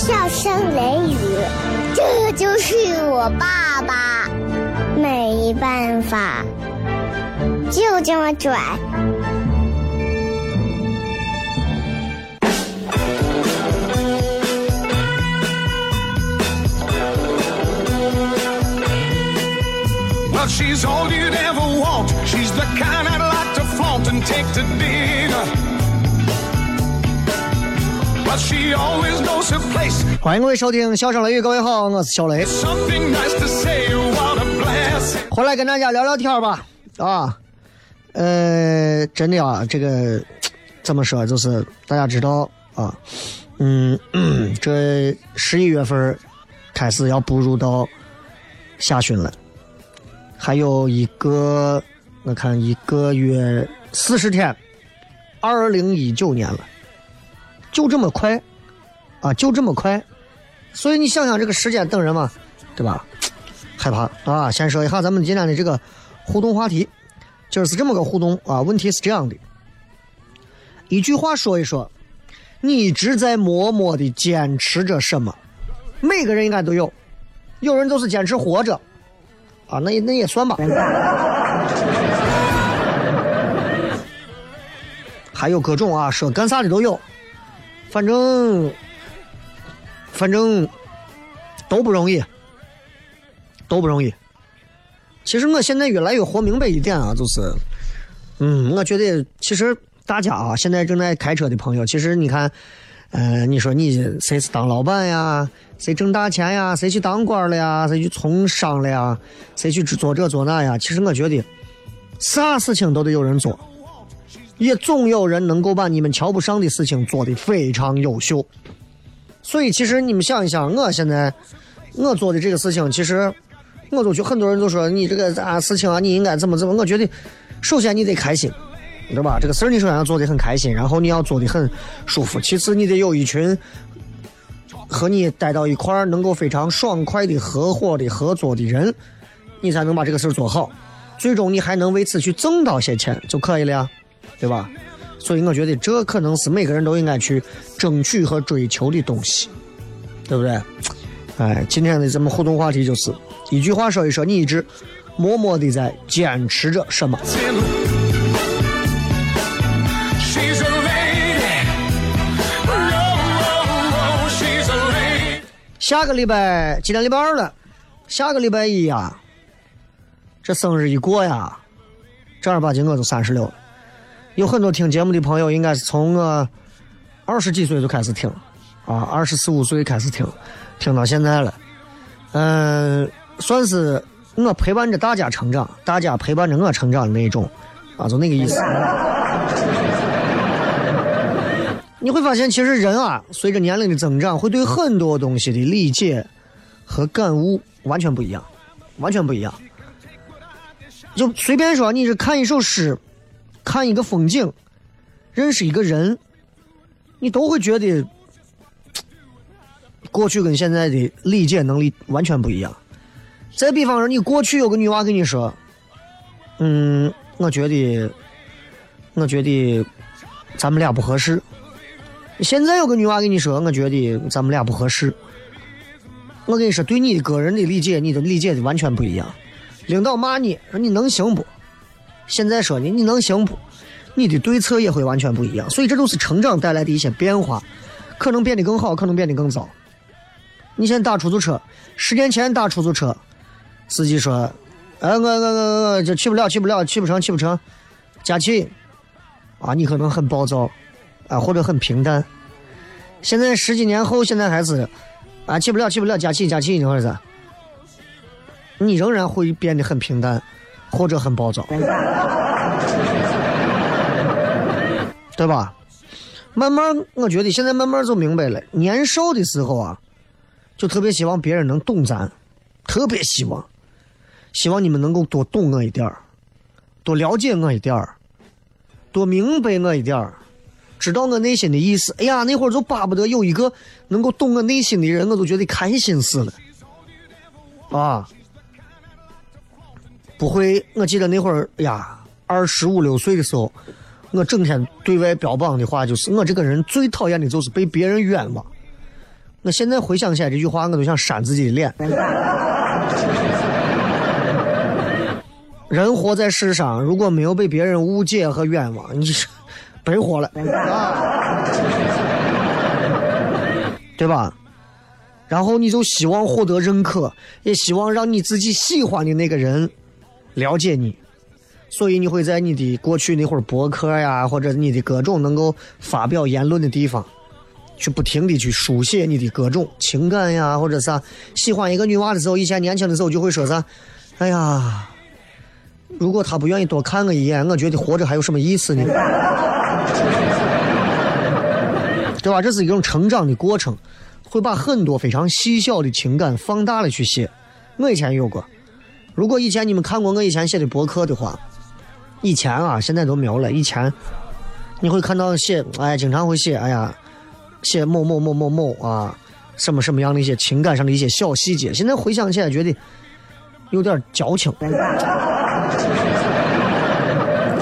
笑声雷雨，这就是我爸爸，没办法，就这么拽。Well, she's all you'd ever want. She's the kind I'd like to flaunt and take to dinner. 欢迎各位收听《笑声雷雨》，各位好，我是小雷.回来跟大家聊聊天吧。啊，呃，真的啊，这个怎么说，就是大家知道啊，嗯，这十一月份开始要步入到下旬了，还有一个，我看一个月四十天，二零一九年了，就这么快啊，就这么快，所以你想想这个时间等人嘛，对吧？害怕啊！先说一下咱们今天的这个互动话题，今儿是这么个互动啊。问题是这样的，一句话说一说，你一直在默默的坚持着什么？每个人应该都有，有人就是坚持活着，啊，那也那也算吧。还有各种啊，说干啥的都有，反正反正都不容易。都不容易。其实我现在越来越活明白一点啊，就是，嗯，我觉得其实大家啊，现在正在开车的朋友，其实你看，呃，你说你谁是当老板呀，谁挣大钱呀，谁去当官了呀，谁去从商了呀，谁去做这做那呀，其实我觉得啥事情都得有人做，也总有人能够把你们瞧不上的事情做得非常优秀。所以其实你们想一想，我现在我做的这个事情，其实。我都觉很多人都说你这个啥事情啊，你应该怎么怎么？我觉得，首先你得开心，对吧？这个事儿你首先要做得很开心，然后你要做得很舒服。其次，你得有一群和你待到一块儿能够非常爽快的合伙的合作的人，你才能把这个事儿做好。最终你还能为此去挣到些钱就可以了呀，对吧？所以我觉得这可能是每个人都应该去争取和追求的东西，对不对？哎，今天的咱们互动话题就是一句话说一说，你一直默默的在坚持着什么？下个礼拜今天礼拜二了，下个礼拜一呀，这生日一过呀，正儿八经我就三十六了。有很多听节目的朋友，应该是从我二十几岁就开始听，啊，二十四五岁开始听，听到现在了。嗯、算是我陪伴着大家成长，大家陪伴着我成长的那一种，啊，就那个意思。你会发现，其实人啊，随着年龄的增长，会对很多东西的理解和感悟完全不一样，完全不一样。就随便说，你是看一首诗，看一个风景，认识一个人，你都会觉得过去跟现在的理解能力完全不一样。再比方说，你过去有个女娃跟你说：“嗯，我觉得，我觉得咱们俩不合适。”现在有个女娃跟你说：“我觉得咱们俩不合适。”我跟你说，对你的个人的理解，你的理解的完全不一样。领导骂你说你能行不？现在说你你能行不？你的对策也会完全不一样。所以这都是成长带来的一些变化，可能变得更好，可能变得更糟。你现在打出租车，十年前打出租车，司机说：“哎，我我我我就去不了，去不了，去不成，去不成，加气。”啊，你可能很暴躁，啊，或者很平淡。现在十几年后，现在还是啊，去不了，去不了，加气，加气，你或者是，你仍然会变得很平淡，或者很暴躁，对吧？慢慢，我觉得现在慢慢就明白了。年少的时候啊，就特别希望别人能懂咱，特别希望，希望你们能够多懂我一点儿，多了解我一点儿。多明白我一点儿，知道我内心的意思。哎呀，那会儿就巴不得有一个能够懂我内心的人，我都觉得开心死了。啊，不会，我记得那会儿，呀，二十五六岁的时候，我整天对外标榜的话就是，我这个人最讨厌的就是被别人冤枉。我现在回想起来这句话，我都想扇自己的脸。人活在世上，如果没有被别人误解和冤枉，你是白活了，啊，对吧？然后你就希望获得认可，也希望让你自己喜欢的那个人了解你，所以你会在你的过去那会儿博客呀，或者你的各种能够发表言论的地方，去不停的去书写你的各种情感呀，或者啥。喜欢一个女娃的时候，以前年轻的时候就会说啥，哎呀。如果他不愿意多看我一眼，我觉得活着还有什么意思呢？对吧？这是一种成长的过程，会把很多非常细小的情感放大了去写。我以前有过，如果以前你们看过我以前写的博客的话，以前啊，现在都没有了。以前你会看到写，哎，经常会写，哎呀，写某某某某某啊，什么什么样的一些情感上的一些小细节。现在回想起来，觉得有点矫情。但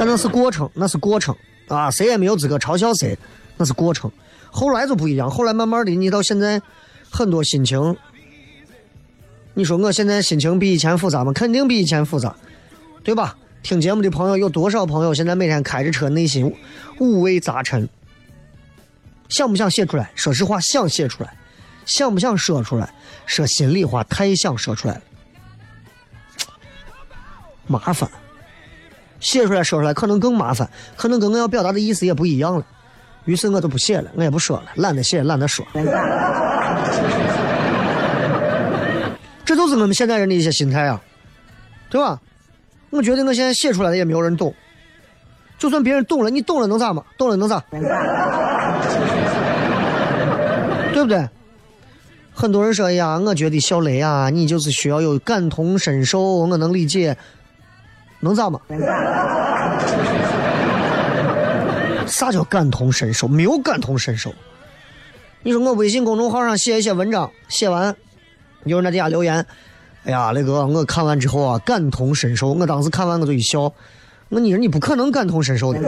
那是过程，那是过程啊！谁也没有资格嘲笑谁，那是过程。后来就不一样，后来慢慢的，你到现在，很多心情，你说我现在心情比以前复杂吗？肯定比以前复杂，对吧？听节目的朋友有多少朋友现在每天开着车，内心五味杂陈，想不想写出来？说实话，想写出来，想不想说出来？说心里话，太想说出来了。麻烦，写出来说出来可能更麻烦，可能跟我要表达的意思也不一样了。于是我就不写了，我也不说了，懒得写，懒得说。这都是我们现代人的一些心态啊，对吧？我觉得我现在写出来的也没有人懂，就算别人懂了，你懂了能咋嘛？懂了能咋？对不对？很多人说哎呀，我觉得小雷啊，你就是需要有感同身受，我能理解。能咋嘛？啥叫感同身受？没有感同身受。你说我微信公众号上写一些文章，写完有人在底下留言：“哎呀，雷哥，我看完之后啊，感同身受。”我当时看完我就一笑。那你说你不可能感同身受的。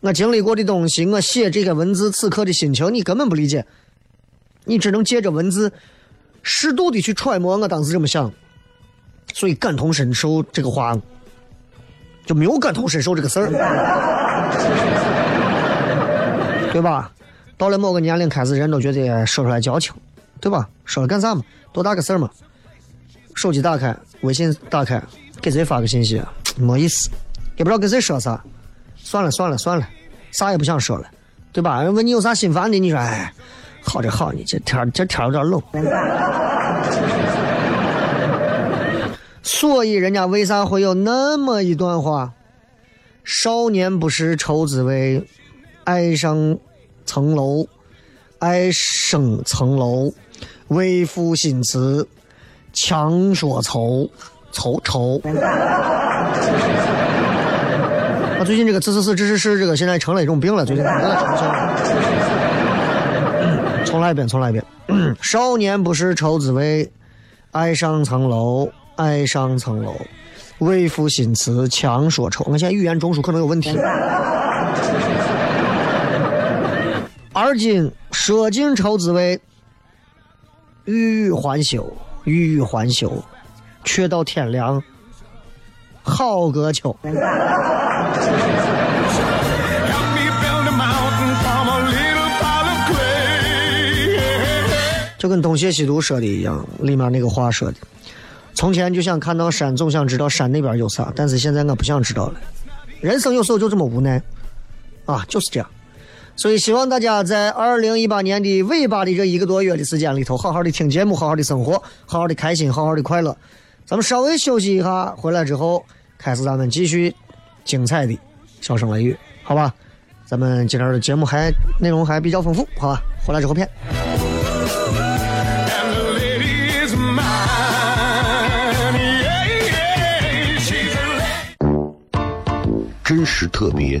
我经历过的东西，我写这个文字此刻的心情，你根本不理解。你只能借着文字适度的去揣摩我当时这么想。所以感同身受这个话，就没有感同身受这个事儿，对吧？到了某个年龄，开始人都觉得说出来矫情，对吧？说了干啥嘛？多大个事儿嘛？手机打开，微信打开，给谁发个信息？没意思，也不知道跟谁说啥。算了算了算了，啥也不想说了，对吧？人问你有啥心烦的，你说哎，好着好呢，这天这天有点冷。所以，人家为啥会有那么一段话？少年不识愁滋味，爱上层楼，爱上层楼，为赋新词强说愁，愁愁。啊，最近这个“字字是”“是是”这个现在成了一种病了。最近，重来一遍，重来一遍。少年不识愁滋味，爱上层楼。爱上层楼，为赋新词强说愁。我现在语言中枢可能有问题。而今舍近求滋味，欲语还休，欲语还休，却到天凉，好个秋。就跟东邪西毒说的一样，里面那个话说的。从前就想看到山，总想知道山那边有啥，但是现在我不想知道了。人生有时候就这么无奈，啊，就是这样。所以希望大家在二零一八年的尾巴的这一个多月的时间里头，好好的听节目，好好的生活，好好的开心，好好的快乐。咱们稍微休息一下，回来之后开始咱们继续精彩的笑声雷雨，好吧？咱们今天的节目还内容还比较丰富，好吧？回来之后片。真实特别，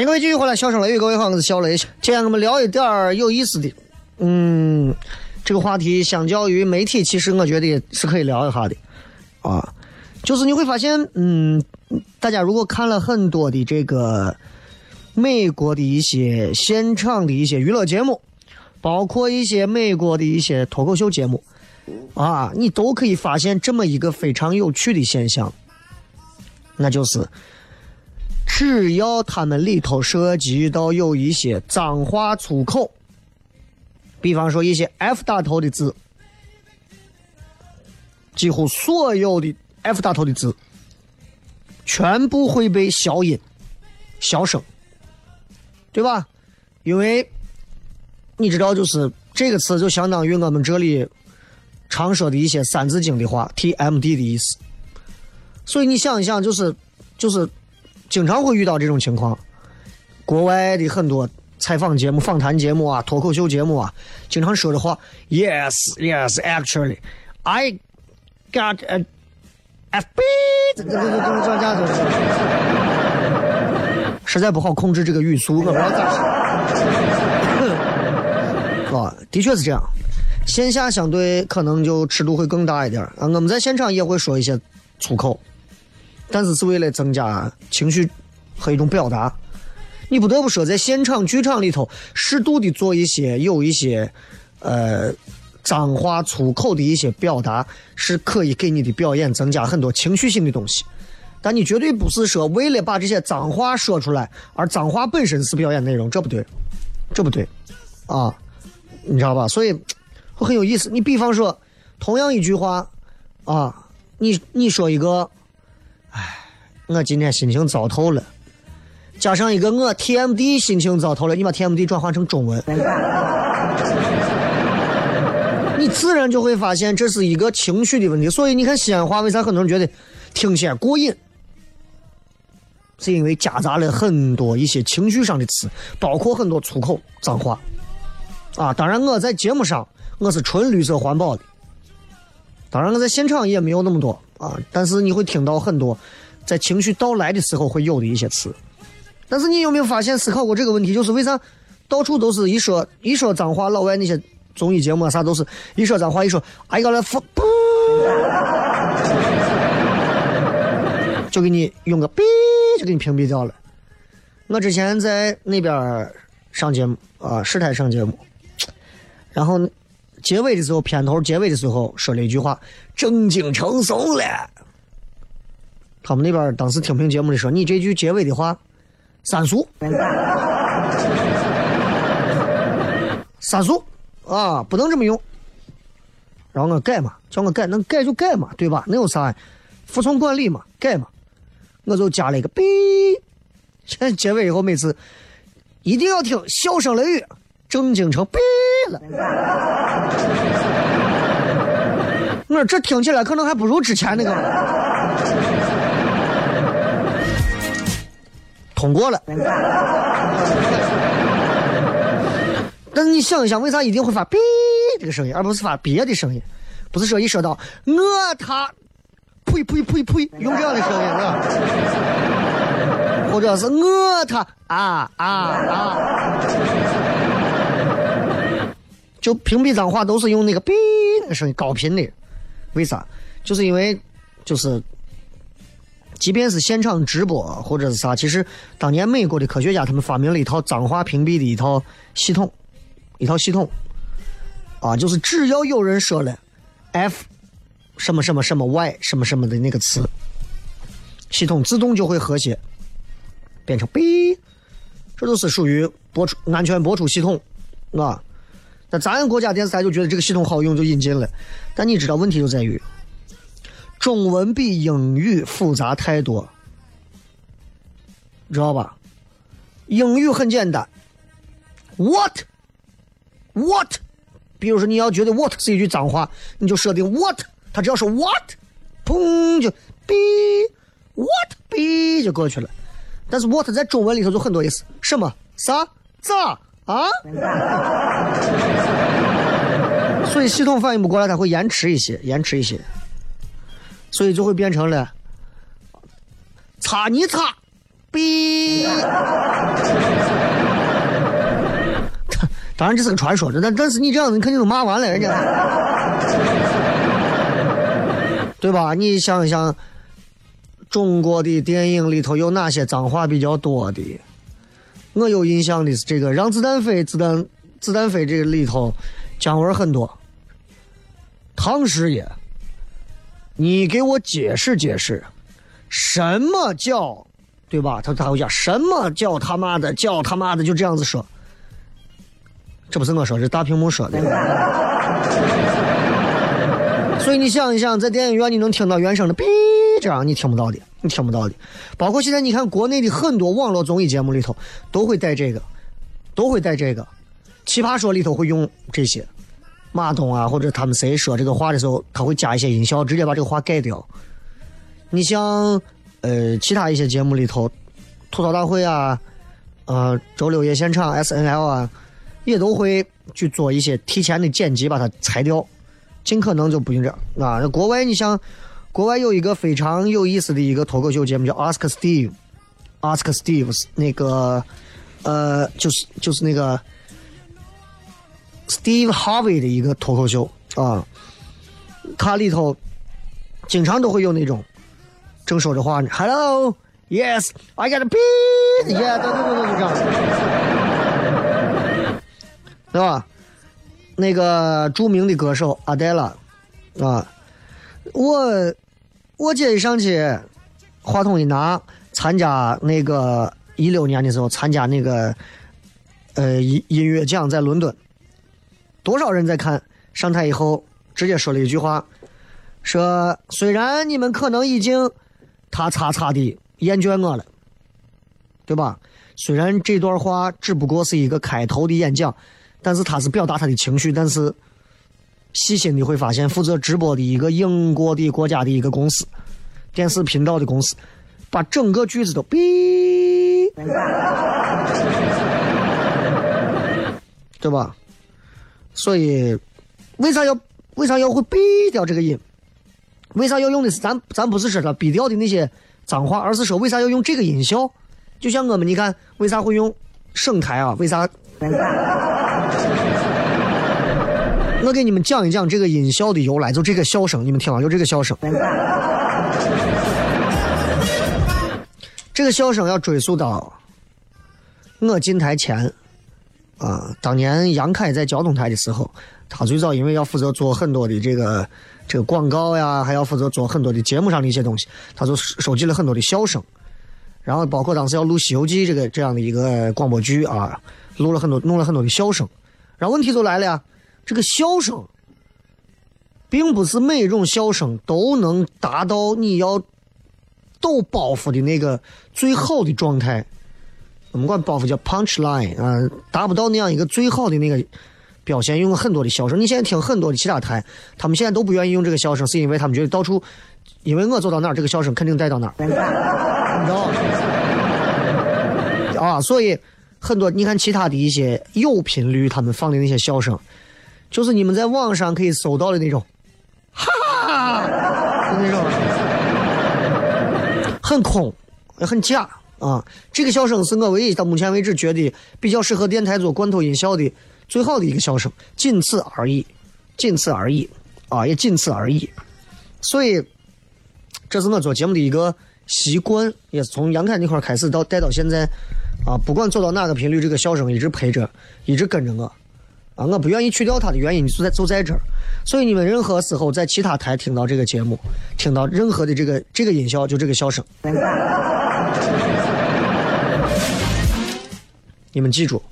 迎各位继续回来，笑声雷雨，各位好，我是小雷。今天我们聊一点儿有意思的，嗯，这个话题相较于媒体，其实我觉得是可以聊一下的，啊，就是你会发现，嗯，大家如果看了很多的这个美国的一些现场的一些娱乐节目，包括一些美国的一些脱口秀节目，啊，你都可以发现这么一个非常有趣的现象，那就是。只要他们里头涉及到有一些脏话粗口，比方说一些 F 打头的字，几乎所有的 F 打头的字，全部会被消音、消声，对吧？因为你知道，就是这个词就相当于我们这里常说的一些三字经的话，TMD 的意思。所以你想一想，就是就是。经常会遇到这种情况，国外的很多采访节目、访谈节目啊、脱口秀节目啊，经常说的话，Yes, yes, actually, I got a FB，实在不好控制这个语速，我不知道咋说。啊，的确是这样，线下相对可能就尺度会更大一点啊。我们在现场也会说一些粗口。但是是为了增加情绪和一种表达，你不得不说，在现场剧场里头，适度的做一些有一些，呃，脏话粗口的一些表达，是可以给你的表演增加很多情绪性的东西。但你绝对不是说为了把这些脏话说出来，而脏话本身是表演内容，这不对，这不对，啊，你知道吧？所以会 很有意思。你比方说，同样一句话，啊，你你说一个。我今天心情糟透了，加上一个我 TMD 心情糟透了，你把 TMD 转换成中文，你自然就会发现这是一个情绪的问题。所以你看西安话为啥很多人觉得听起来过瘾？是因为夹杂了很多一些情绪上的词，包括很多粗口脏话。啊，当然我在节目上我是纯绿色环保的，当然我在现场也没有那么多啊，但是你会听到很多在情绪到来的时候会有的一些词。但是你有没有发现思考过这个问题？就是为啥到处都是一说一说脏话，老外那些综艺节目啊啥都是一说脏话，一说哎呀来不，就给你用个哔就给你屏蔽掉了。我之前在那边上节目啊，试台上节目，然后结尾的时候，片头结尾的时候说了一句话：“正经成怂了。”他们那边当时听评节目的说：“你这句结尾的话。”三俗，三俗啊，不能这么用。然后我改嘛，叫我改，能改就改嘛，对吧？能有啥？服从管理嘛，改嘛。我就加了一个“哔”，现在结尾以后每次一定要听笑声雷雨，正经成“贝”了。我说这听起来可能还不如之前那个。通过了，但是你想一想，为啥一定会发“哔”这个声音，而不是发别的声音？不是说一说到我他，呸呸呸呸，用这样的声音啊，或者是我他啊啊啊，就屏蔽脏话都是用那个“哔”的声音，高频的，为啥？就是因为就是。即便是现场直播或者是啥，其实当年美国的科学家他们发明了一套脏话屏蔽的一套系统，一套系统，啊，就是只要有人说了 f 什么什么什么 y 什么什么的那个词，系统自动就会和谐，变成 b，这都是属于播出安全播出系统，啊，那咱国家电视台就觉得这个系统好用就引进了，但你知道问题就在于。中文比英语复杂太多，知道吧？英语很简单，what，what，比如说你要觉得 what 是一句脏话，你就设定 what，它只要是 what，砰就 be，what be 就过去了。但是 what 在中文里头就很多意思，什么？啥？咋？啊？所以系统反应不过来，它会延迟一些，延迟一些。所以就会变成了擦你擦，逼。当然这是个传说，但但是你这样子，你肯定都骂完了人家，对吧？你想一想，中国的电影里头有哪些脏话比较多的？我有印象的是这个《让子弹飞》，子弹子弹飞这个里头姜文很多，唐师爷。你给我解释解释，什么叫，对吧？他他会讲什么叫他妈的，叫他妈的，就这样子说。这不是我说，是大屏幕说的。所以你想一想，在电影院你能听到原声的“哔”这样，你听不到的，你听不到的。包括现在你看国内的很多网络综艺节目里头，都会带这个，都会带这个。奇葩说里头会用这些。马东啊，或者他们谁说这个话的时候，他会加一些音效，直接把这个话改掉。你像呃其他一些节目里头，吐槽大会啊，呃周六夜现场 S N L 啊，也都会去做一些提前的剪辑，把它裁掉，尽可能就不用这样啊。那国外你像国外有一个非常有意思的一个脱口秀节目叫 Ask Steve，Ask Steve 那个呃就是就是那个。Steve Harvey 的一个脱口秀。啊，他里头经常都会有那种正说着话呢。Got a 对对对对，就这样，对 吧？那个著名的歌手阿黛拉啊，我我姐一上去，话筒一拿，参加那个一六年的时候参加那个呃音音乐奖在伦敦。多少人在看？上台以后直接说了一句话，说：“虽然你们可能已经他擦擦的厌倦我了，对吧？虽然这段话只不过是一个开头的演讲，但是他是表达他的情绪。但是细心的会发现，负责直播的一个英国的国家的一个公司，电视频道的公司，把整个句子都哔，对吧？所以为啥要为啥要会避掉这个音？为啥要用的是咱咱不是说他避掉的那些脏话，而是说为啥要用这个音效？就像我们你看为啥会用省台啊？为啥？我给你们讲一讲这个音效的由来，就这个笑声，你们听啊，就这个笑声。这个笑声要追溯到我进台前啊，当年杨凯在交通台的时候，他最早因为要负责做很多的这个这个广告呀，还要负责做很多的节目上的一些东西，他就收集了很多的笑声，然后包括当时要录《西游记》这个这样的一个广播剧啊，录了很多，弄了很多的笑声。然后问题就来了呀，这个笑声，并不是每一种笑声都能达到你要抖包袱的那个最好的状态。我们管包袱叫 punch line 啊，达不到那样一个最好的那个表现，用了很多的笑声。你现在听很多的其他台，他们现在都不愿意用这个笑声，是因为他们觉得到处，因为我走到哪儿，这个笑声肯定带到哪儿，你知道啊，所以很多你看其他的一些有频率，他们放的那些笑声，就是你们在网上可以搜到的那种，哈哈，那种很空，很假。啊，这个笑声是我唯一到目前为止觉得比较适合电台做罐头音效的最好的一个笑声，仅此而已，仅此而已，啊，也仅此而已。所以，这是我做节目的一个习惯，也是从杨凯那块开始到带到现在，啊，不管走到哪个频率，这个笑声一直陪着，一直跟着我，啊，我不愿意去掉它的原因就在就在这儿。所以你们任何时候在其他台听到这个节目，听到任何的这个这个音效，就这个笑声。你们记住，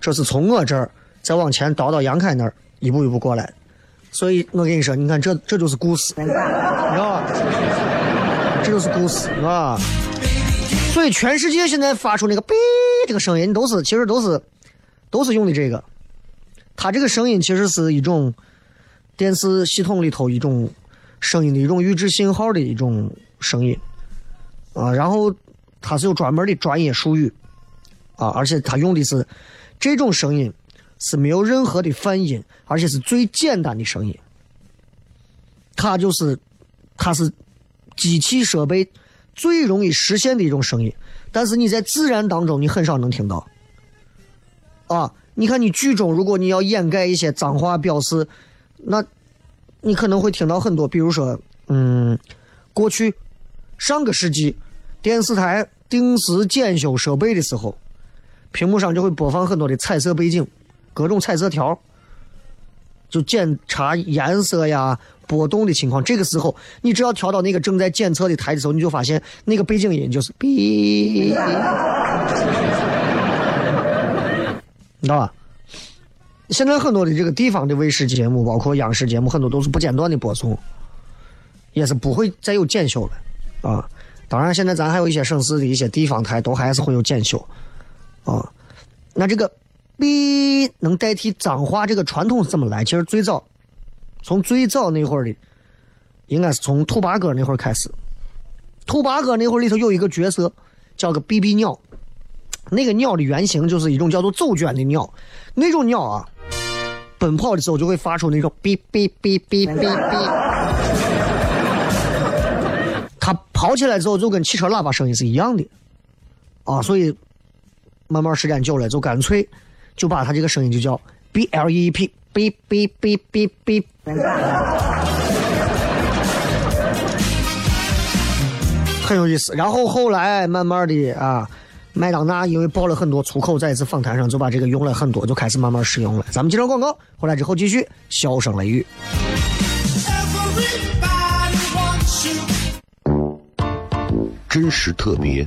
这是从我这儿再往前倒到杨凯那儿一步一步过来，所以我跟你说，你看这这就是故事，你知道吧？这就是故事啊！所以全世界现在发出那个“哔”这个声音，都是其实都是都是用的这个。它这个声音其实是一种电视系统里头一种声音的一种预制信号的一种声音啊，然后它是有专门的专业术语。啊，而且他用的是这种声音，是没有任何的泛音，而且是最简单的声音。它就是，它是机器设备最容易实现的一种声音，但是你在自然当中你很少能听到。啊，你看你剧中如果你要掩盖一些脏话表示，那你可能会听到很多，比如说，嗯，过去上个世纪电视台定时检修设备的时候。屏幕上就会播放很多的彩色背景，各种彩色条，就检查颜色呀、波动的情况。这个时候，你只要调到那个正在检测的台的时候，你就发现那个背景音就是“哔”，你知道吧？现在很多的这个地方的卫视节目，包括央视节目，很多都是不间断的播送，也是不会再有检修了啊。当然，现在咱还有一些省市的一些地方台，都还是会有检修。啊，那这个“逼”能代替脏话，这个传统是怎么来？其实最早，从最早那会儿的，应该是从兔八哥那会儿开始。兔八哥那会儿里头有一个角色叫个“逼逼鸟”，那个鸟的原型就是一种叫做走卷的鸟。那种鸟啊，奔跑的时候就会发出那种“哔哔哔哔哔哔”，它跑起来之后就跟汽车喇叭声音是一样的啊，所以。慢慢时间久了，就干脆就把他这个声音就叫 B L E E P B B B B B，很有意思。然后后来慢慢的啊，麦当娜因为爆了很多粗口，在一次访谈上就把这个用了很多，就开始慢慢使用了。咱们接着广告，回来之后继续笑声雷雨。真实特别，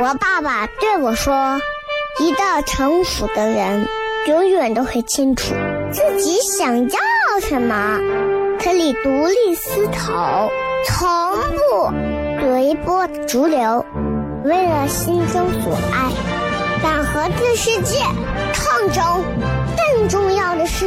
我爸爸对我说：“一个成熟的人，永远都会清楚自己想要什么，可以独立思考，从不随波逐流，为了心中所爱，敢和这世界抗争。更重要的是，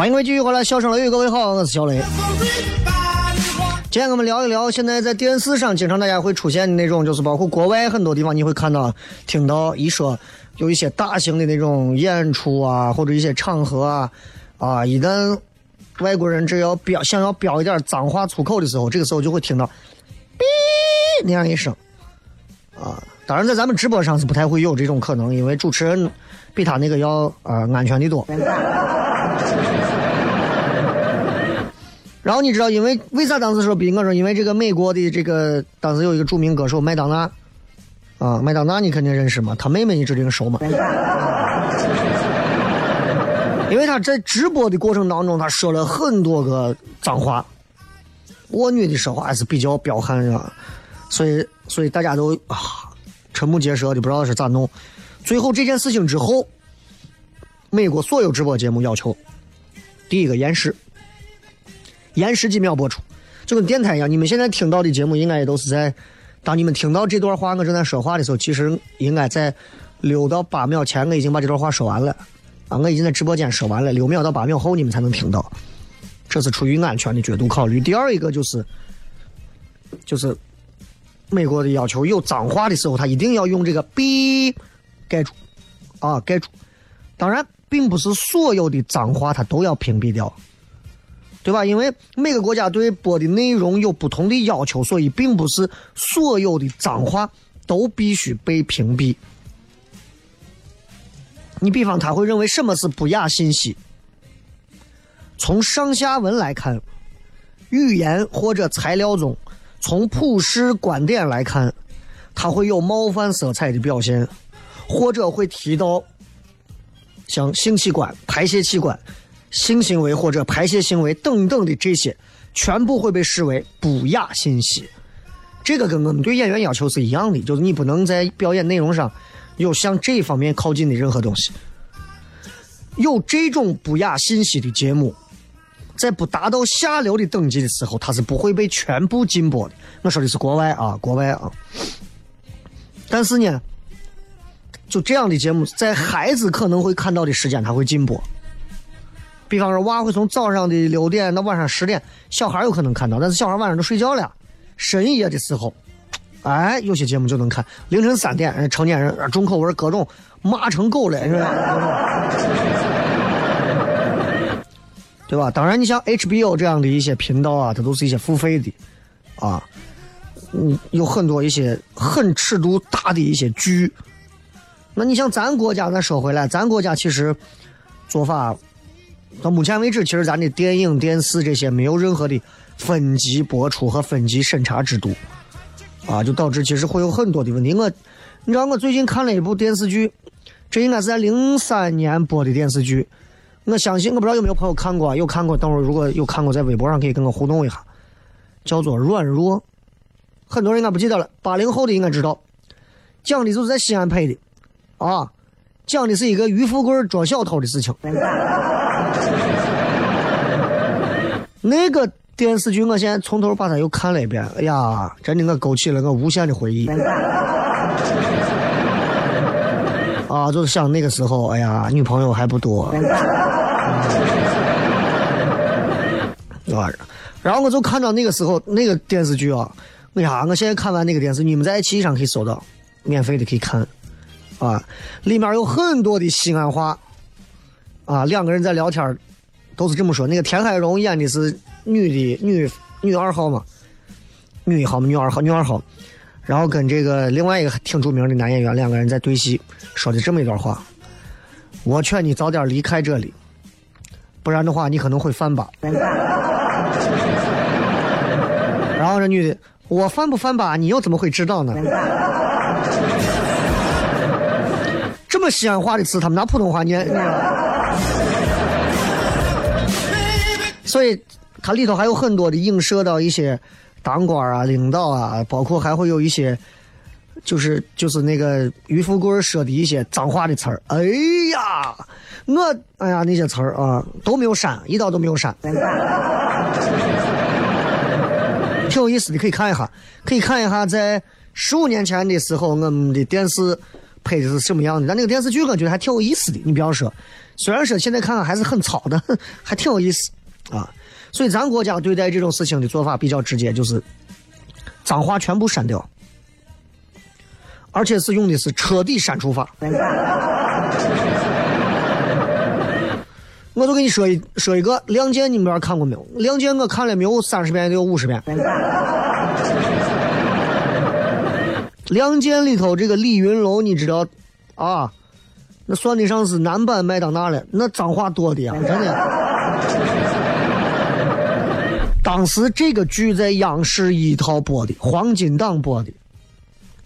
欢迎各位继续回来，笑声雷雨，各位好，我是小雷。今天我们聊一聊，现在在电视上经常大家会出现的那种，就是包括国外很多地方你会看到、听到一说有一些大型的那种演出啊，或者一些场合啊，啊，一旦外国人只要标想要标一点脏话粗口的时候，这个时候就会听到“哔”那样一声啊。当然，在咱们直播上是不太会有这种可能，因为主持人比他那个要啊、安全的多。然后你知道，因为为啥当时说比我说，因为这个美国的这个当时有一个著名歌手麦当娜，啊，麦当娜你肯定认识嘛，他妹妹你指定熟嘛，因为他在直播的过程当中，他说了很多个脏话，我女的说话还是比较彪悍啊，所以所以大家都啊瞠目结舌的，不知道是咋弄。最后这件事情之后，美国所有直播节目要求，第一个延时。延时几秒播出，就跟电台一样。你们现在听到的节目，应该也都是在当你们听到这段话，我正在说话的时候，其实应该在六到八秒前，我已经把这段话说完了啊，我已经在直播间说完了。六秒到八秒后，你们才能听到，这是出于安全的角度考虑。第二一个就是，就是美国的要求，有脏话的时候，他一定要用这个“哔”盖住啊，盖住。当然，并不是所有的脏话它都要屏蔽掉。对吧？因为每个国家对播的内容有不同的要求，所以并不是所有的脏话都必须被屏蔽。你比方，他会认为什么是不雅信息？从上下文来看，语言或者材料中，从普世观点来看，它会有冒犯色彩的表现，或者会提到像性器官、排泄器官。性行为或者排泄行为等等的这些，全部会被视为不雅信息。这个跟我们对演员要求是一样的，就是你不能在表演内容上有向这方面靠近的任何东西。有这种不雅信息的节目，在不达到下流的等级的时候，它是不会被全部禁播的。我说的是国外啊，国外啊。但是呢，就这样的节目，在孩子可能会看到的时间，它会禁播。比方说，娃会从早上的六点到晚上十点，小孩有可能看到，但是小孩晚上都睡觉了。深夜的时候，哎，有些节目就能看。凌晨三点，成年人重口味，各种骂成狗了，是吧？对吧？当然，你像 HBO 这样的一些频道啊，它都是一些付费的，啊，嗯，有很多一些很尺度大的一些剧。那你像咱国家，咱说回来，咱国家其实做法。到目前为止，其实咱的电影、电视这些没有任何的分级播出和分级审查制度，啊，就导致其实会有很多的问题。我，你知道我最近看了一部电视剧，这应该是在零三年播的电视剧。我相信我不知道有没有朋友看过，有看过，等会儿如果有看过，在微博上可以跟我互动一下。叫做《软弱》，很多人应该不记得了，八零后的应该知道，讲的就是在西安拍的，啊。讲的是一个于富贵捉小偷的事情。那个电视剧，我现在从头把它又看了一遍。哎呀，真的，我勾起了我无限的回忆。啊，就是想那个时候，哎呀，女朋友还不多。啊，然后我就看到那个时候那个电视剧啊，哎呀，我现在看完那个电视，你们在爱奇艺上可以搜到，免费的可以看。啊，里面有很多的西安话。啊，两个人在聊天都是这么说。那个田海蓉演的是女的女女二号嘛，女一号嘛，女二号，女二号。然后跟这个另外一个挺著名的男演员两个人在对戏，说的这么一段话：“我劝你早点离开这里，不然的话你可能会翻吧。”然后这女的：“我翻不翻吧？你又怎么会知道呢？”西安话的词，他们拿普通话念。所以它里头还有很多的映射到一些当官啊、领导啊，包括还会有一些，就是就是那个于富贵说的一些脏话的词儿。哎呀，我哎呀那些词儿啊都没有删，一刀都没有删，挺有意思的，可以看一下，可以看一下在十五年前的时候，我们的电视拍的是什么样的。但那个电视剧我觉得还挺有意思的。你比方说，虽然说现在看看还是很糙的，还挺有意思。啊，所以咱国家对待这种事情的做法比较直接，就是脏话全部删掉，而且是用的是彻底删除法。我就跟你说一说一个《亮剑》，你们看过没有？《亮剑》我看了没有三十遍，得有五十遍。《亮剑》里头这个李云龙，你知道啊？那算得上是男版麦当娜了，那脏话多的呀，真的。当时这个剧在央视一套播的，黄金档播的。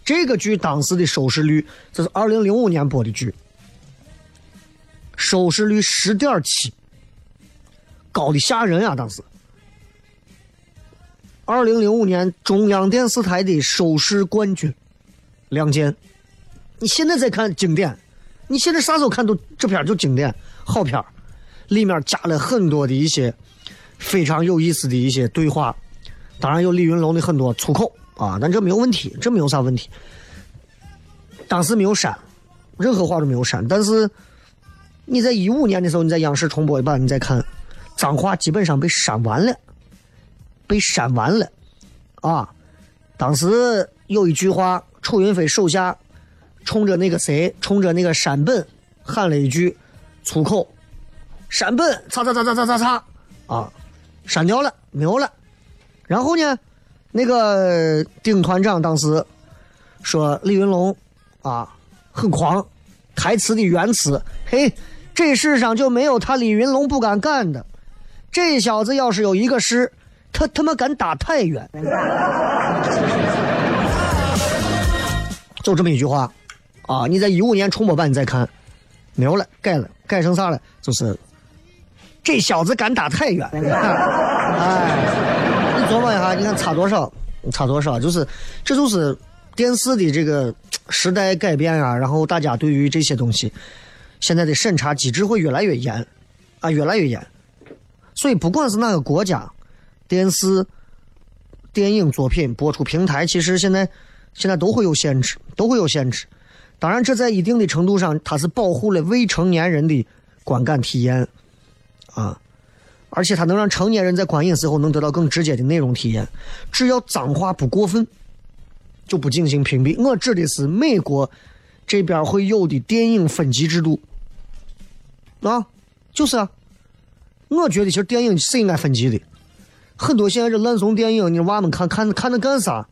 这个剧当时的收视率，这是二零零五年播的剧，收视率十点七，高的吓人啊！当时，二零零五年中央电视台的收视冠军，《亮剑》。你现在再看经典，你现在啥时候看都这片就经典，好片里面加了很多的一些。非常有意思的一些对话，当然有李云龙的很多粗口啊，但这没有问题，这没有啥问题。当时没有删，任何话都没有删。但是你在一五年的时候，你在央视重播一版，你再看，脏话基本上被删完了，被删完了啊。当时有一句话，楚云飞手下冲着那个谁，冲着那个山本喊了一句粗口：“山本，擦擦擦擦擦擦擦啊！”删掉了，没有了。然后呢，那个丁团长当时说李云龙啊很狂，台词的原词，嘿，这世上就没有他李云龙不敢干的。这小子要是有一个师，他他妈敢打太原。就这么一句话啊！你在一五年重播版你再看，没有了，改了，改成啥了？就是。这小子敢打太原，哎，你琢磨一下，你看差多少？差多少？就是，这就是电视的这个时代改变啊。然后大家对于这些东西，现在的审查机制会越来越严，啊，越来越严。所以不管是哪个国家，电视、电影作品播出平台，其实现在现在都会有限制，都会有限制。当然，这在一定的程度上，它是保护了未成年人的观感体验。啊，而且它能让成年人在观影时候能得到更直接的内容体验。只要脏话不过分，就不进行屏蔽。我指的是美国这边会有的电影分级制度。啊，就是啊，我觉得其实电影是应该分级的。很多现在这烂怂电影，你娃们看看看那干啥？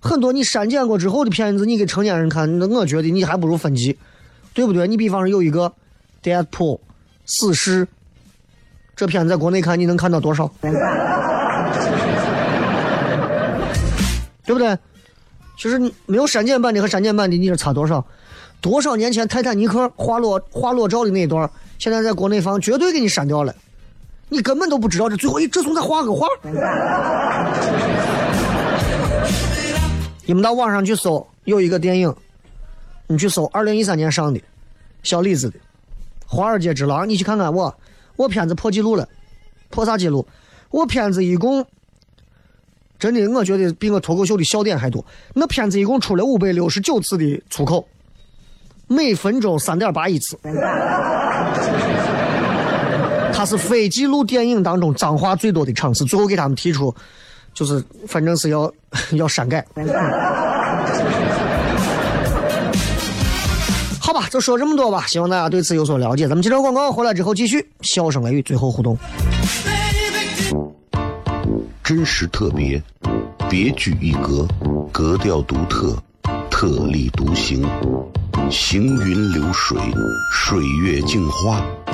很多你删减过之后的片子，你给成年人看，那我觉得你还不如分级，对不对？你比方说有一个《Deadpool》死侍。这片在国内看你能看到多少？对不对？其实你没有删减版的和删减版的，你是差多少？多少年前泰坦尼克花落花落照的那一段，现在在国内放，绝对给你删掉了。你根本都不知道这最后一这从再画个画。你们到网上去搜，有一个电影，你去搜二零一三年上的，小李子的《华尔街之狼》，你去看看我，我片子破纪录了，破啥纪录？我片子一共真的，我觉得比我脱口秀的笑点还多。那片子一共出了五百六十九次的粗口，每分钟三点八一次。它是非纪录电影当中脏话最多的场次，最后给他们提出，就是反正是要 要删改。好吧，就说这么多吧，希望大家对此有所了解。咱们接着广告回来之后继续，笑声雷雨最后互动。真实特别，别具一格，格调独特，特立独行，行云流水，水月镜花，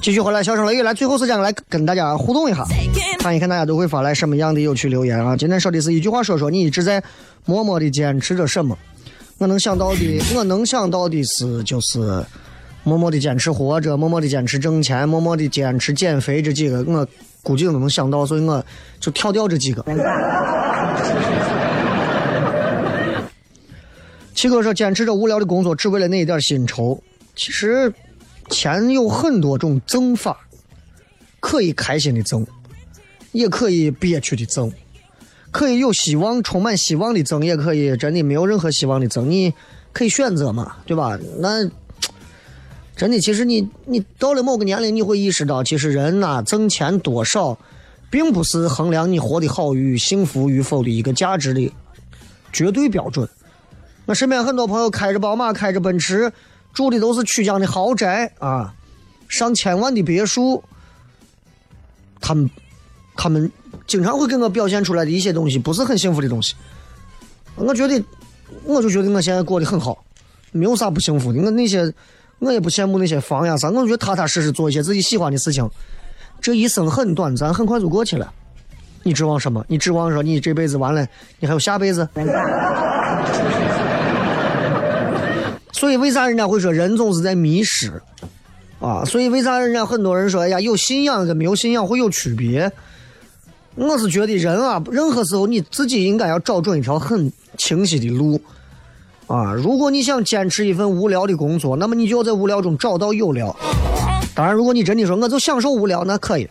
继续回来，笑声雷雨来，最后时间来跟大家互动一下，看一看大家都会发来什么样的有趣留言啊！今天说的是一句话，说说你一直在默默的坚持着什么。我能想到的，我能想到的是，就是默默的坚持活着，默默的坚持挣钱，默默的坚持减肥这几个，我估计都能想到，所以我就跳掉这几个。七哥说，坚持着无聊的工作，只为了那一点薪酬。其实，钱有很多种挣法，可以开心的挣，也可以憋屈的挣，可以有希望、充满希望的挣，也可以真的没有任何希望的挣。你可以选择嘛，对吧？那真的，其实你你到了某个年龄，你会意识到，其实人呐、挣钱多少，并不是衡量你活得好与幸福与否的一个价值的绝对标准。我身边很多朋友开着宝马，开着奔驰，住的都是曲江的豪宅啊，上千万的别墅。他们，他们经常会给我表现出来的一些东西，不是很幸福的东西。我觉得，我就觉得我现在过得很好，没有啥不幸福的。我那些，我也不羡慕那些房呀啥，我觉得踏踏实实做一些自己喜欢的事情。这一生很短暂，很快就过去了。你指望什么？你指望说你这辈子完了，你还有下辈子？所以为啥人家会说人总是在迷失啊？所以为啥人家很多人说，哎呀，有信仰跟没有信仰会有区别？我是觉得人啊，任何时候你自己应该要找准一条很清晰的路啊。如果你想坚持一份无聊的工作，那么你就要在无聊中找到有聊。当然，如果你真的说我就享受无聊，那可以。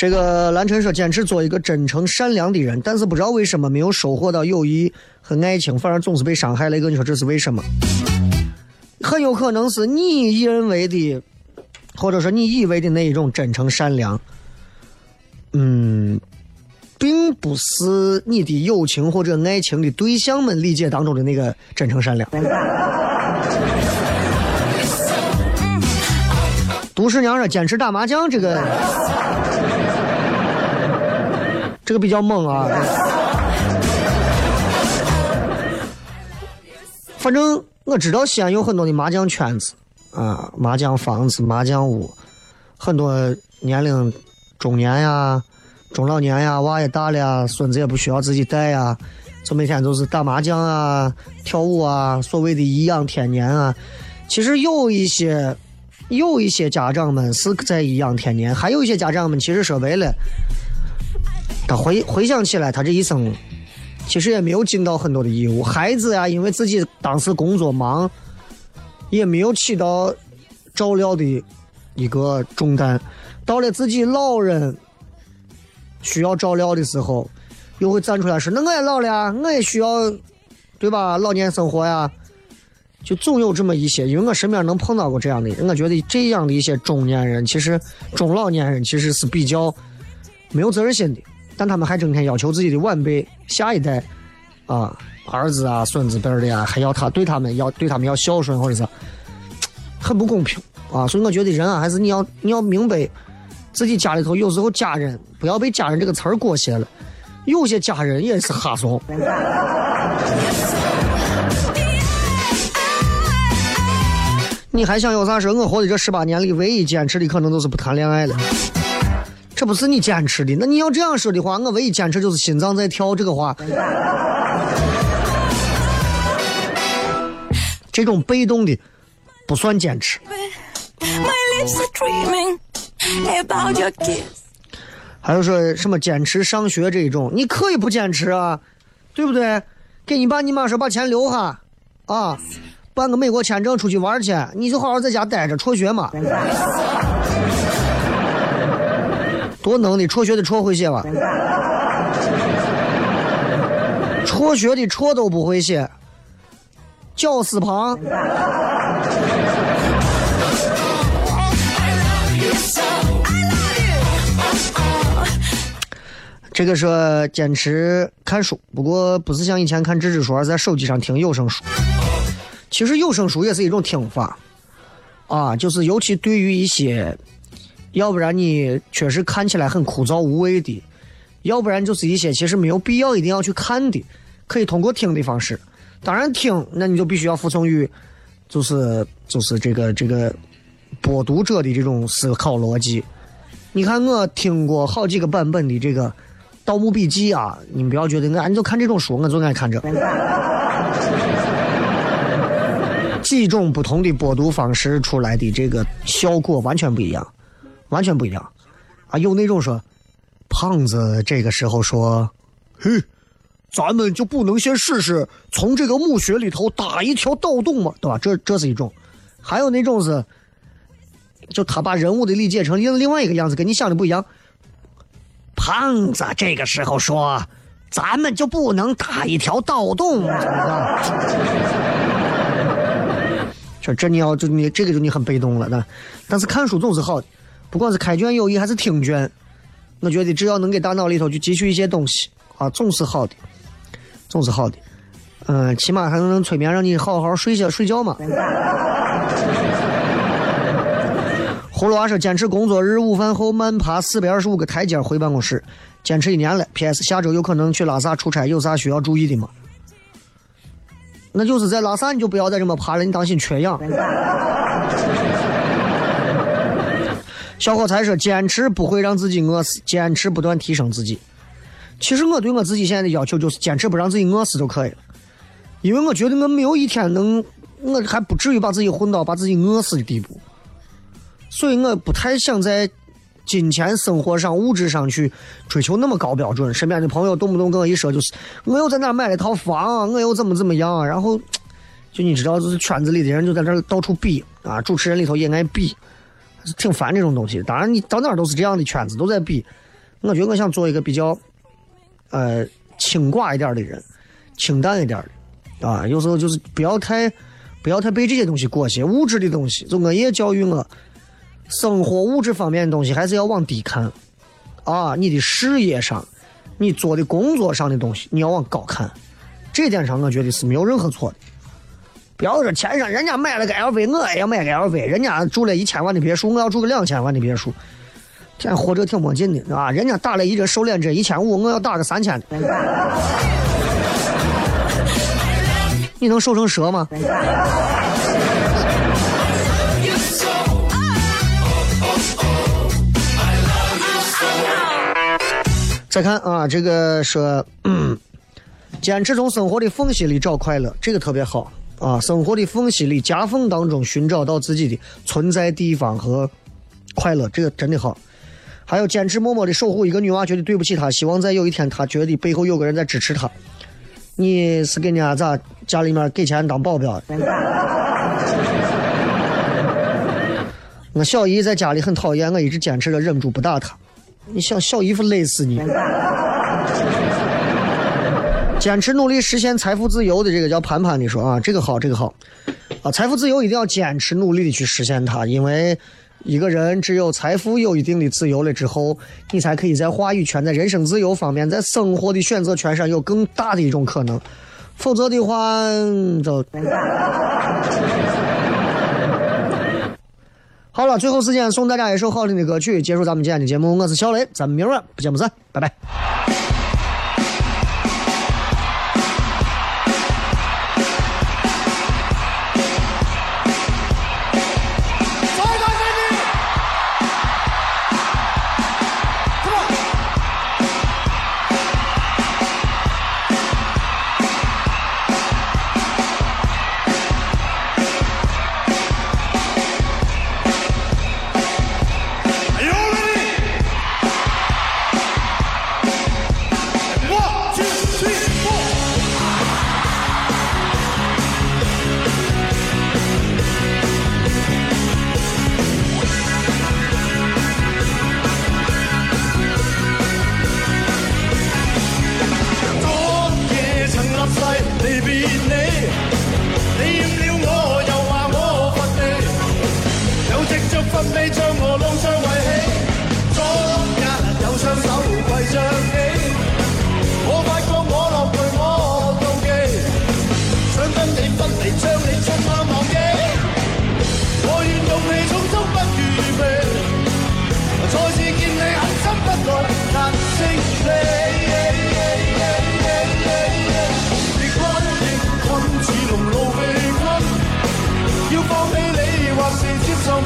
这个蓝晨说，坚持做一个真诚善良的人，但是不知道为什么没有收获到友谊和爱情，反而总是被伤害。雷哥，你说这是为什么？很有可能是你认为的，或者说你以为的那一种真诚善良，嗯，并不是你的友情或者爱情的对象们理解当中的那个真诚善良。都市娘说坚持打麻将，这个这个比较猛啊。反正我知道西安有很多的麻将圈子啊，麻将房子、麻将屋，很多年龄中年呀、中老年呀，娃也大了呀，孙子也不需要自己带呀，就每天都是打麻将啊、跳舞啊，所谓的颐养天年啊。其实有一些有一些家长们是在颐养天年，还有一些家长们其实说白了，他回回想起来，他这一生其实也没有尽到很多的义务。孩子呀，因为自己当时工作忙，也没有起到照料的一个重担。到了自己老人需要照料的时候，又会站出来说：“那我也老了，我也需要，对吧？老年生活呀。”就总有这么一些，因为我身边能碰到过这样的，我觉得这样的一些中年人，其实中老年人其实是比较没有责任心的，但他们还整天要求自己的晚辈、下一代啊、儿子啊、孙子辈的呀，还要他对他们要对他们要孝顺，或者是很不公平啊。所以我觉得人啊，还是你要你要明白，自己家里头有时候家人不要被“家人”这个词儿裹挟了，有些家人也是哈怂。你还想有啥事？我活的这十八年里，唯一坚持的可能就是不谈恋爱了。这不是你坚持的，那你要这样说的话，我唯一坚持就是心脏在跳。这个话，这种被动的不算坚持。还有说什么坚持上学这一种，你可以不坚持啊，对不对？给你爸你妈说把钱留下，啊，办个美国签证出去玩去，你就好好在家待着辍学嘛。多能的，辍学的辍会写吧？辍学的辍都不会写，绞丝旁。这个说坚持看书，不过不是像以前看纸质书，而在手机上听有声书。其实有声书也是一种听法，啊，就是尤其对于一些，要不然你确实看起来很枯燥无味的，要不然就是一些其实没有必要一定要去看的，可以通过听的方式。当然听，那你就必须要服从于，就是就是这个这个播读者的这种思考逻辑。你看我听过好几个版本的这个《盗墓笔记》啊，你们不要觉得我俺就看这种书，我就爱看这。几种不同的播读方式出来的这个效果完全不一样，完全不一样。啊，有那种说，胖子这个时候说，嘿，咱们就不能先试试从这个墓穴里头打一条盗洞吗？对吧？这这是一种。还有那种是，就他把人物的理解成另另外一个样子，跟你想的不一样。胖子这个时候说，咱们就不能打一条盗洞吗？这这你要就你这个就你很被动了，那但是看书总是好的，不管是开卷有益还是听卷，我觉得只要能给大脑里头去汲取一些东西啊，总是好的，总是好的。嗯，起码还能催眠，让你好好睡觉睡觉嘛。葫芦娃说：“坚持工作日午饭后慢爬四百二十五个台阶回办公室，坚持一年了。P.S. 下周有可能去拉萨出差，有啥需要注意的吗？那就是在拉萨你就不要再这么爬了，你当心缺氧。”小伙才说：“坚持不会让自己饿死，坚持不断提升自己。其实我对我自己现在的要求就是坚持不让自己饿死就可以了，因为我觉得我没有一天能，我还不至于把自己混到把自己饿死的地步。所以我不太想在金钱、生活上、物质上去追求那么高标准。身边的朋友动不动跟我一说，就是我又在哪买了套房，我又怎么怎么样，然后就你知道，就是圈子里的人就在这到处比啊，主持人里头也爱比，挺烦这种东西。当然，你到哪儿都是这样的圈子，都在比。我觉得我想做一个比较，呃，清寡一点的人，清淡一点的，啊，有时候就是不要太，不要太被这些东西裹挟，物质的东西。就我也教育我。生活物质方面的东西还是要往低看，啊，你的事业上，你做的工作上的东西，你要往高看。这点上，我觉得是没有任何错的。不要说钱上人家买了个 LV，我也要买个 LV；人家住了一千万的别墅，我要住个两千万的别墅。天活着挺没劲的，啊！人家打了一针瘦脸针一千五，我要打个三千的。你能瘦成蛇吗？再看啊，这个说，嗯，坚持从生活的缝隙里找快乐，这个特别好啊。生活的缝隙里、夹缝当中寻找到自己的存在地方和快乐，这个真的好。还有坚持默默的守护一个女娃，觉得对不起她，希望在有一天她觉得背后有个人在支持她。你是给人家咋家里面给钱当保镖？我小姨在家里很讨厌，我一直坚持着忍住不打她。你想小姨夫累死你？坚持努力实现财富自由的这个叫潘潘的说啊，这个好，这个好啊，财富自由一定要坚持努力的去实现它，因为一个人只有财富有一定的自由了之后，你才可以在话语权、在人生自由方面、在生活的选择权上有更大的一种可能，否则的话就。好了，最后时间送大家一首好听的歌曲，结束咱们今天的节目。我是小雷，咱们明晚不见不散，拜拜。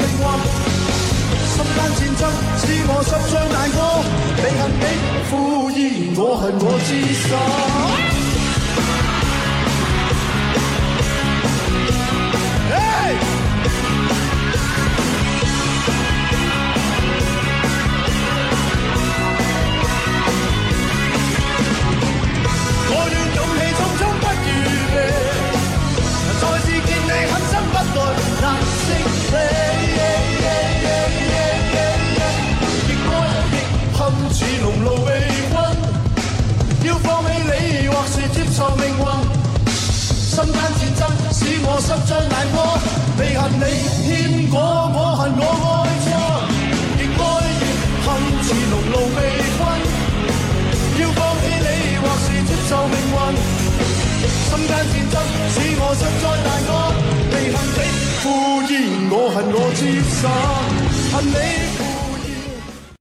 命運。心間戰爭使我心傷難過，你恨你敷衍我恨我自殺。受命运。心间战争使我心傷難過，你恨你牽果，我恨我爱错，亦愛亦恨似濃爐被困。要放弃你，或是接受命运。心间战争使我實在難過，你恨你敷衍我恨我自殺，恨你。